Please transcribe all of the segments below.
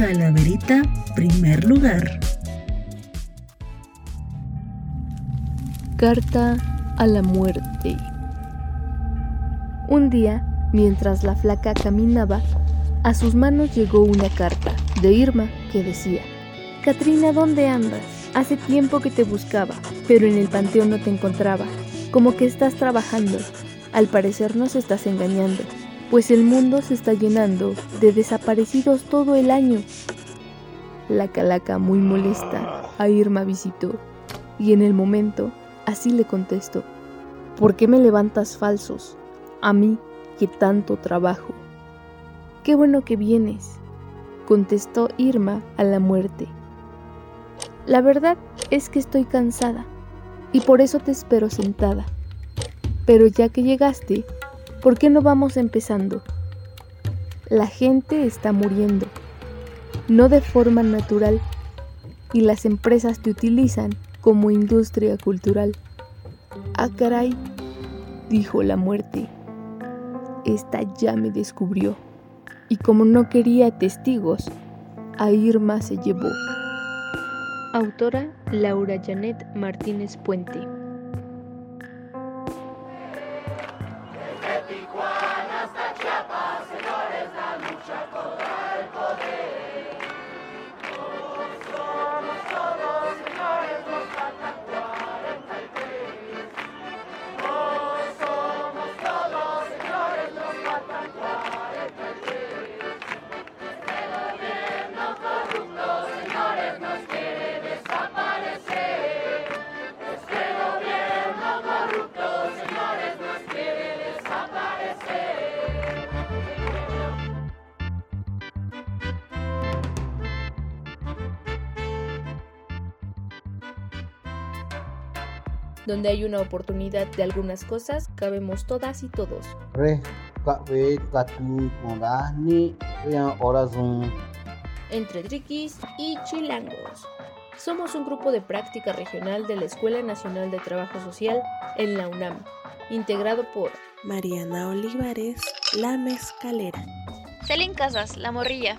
Calaverita, primer lugar. Carta a la muerte. Un día, mientras la flaca caminaba, a sus manos llegó una carta de Irma que decía, Katrina, ¿dónde andas? Hace tiempo que te buscaba, pero en el panteón no te encontraba. Como que estás trabajando. Al parecer nos estás engañando, pues el mundo se está llenando de desaparecidos todo el año. La calaca, muy molesta, a Irma visitó, y en el momento así le contestó, ¿por qué me levantas falsos? A mí, que tanto trabajo. Qué bueno que vienes, contestó Irma a la muerte. La verdad es que estoy cansada y por eso te espero sentada. Pero ya que llegaste, ¿por qué no vamos empezando? La gente está muriendo, no de forma natural, y las empresas te utilizan como industria cultural. Ah, caray, dijo la muerte. Esta ya me descubrió, y como no quería testigos, a Irma se llevó. Autora Laura Janet Martínez Puente. Donde hay una oportunidad de algunas cosas, cabemos todas y todos. Entre triquis y chilangos. Somos un grupo de práctica regional de la Escuela Nacional de Trabajo Social en la UNAM, integrado por Mariana Olivares, La Mezcalera. Celín Casas, La Morrilla.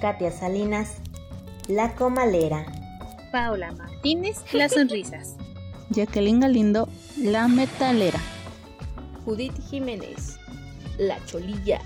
Katia Salinas, La Comalera. Paula Martínez, Las Sonrisas. Jacqueline Galindo, La Metalera. Judith Jiménez, La Cholilla.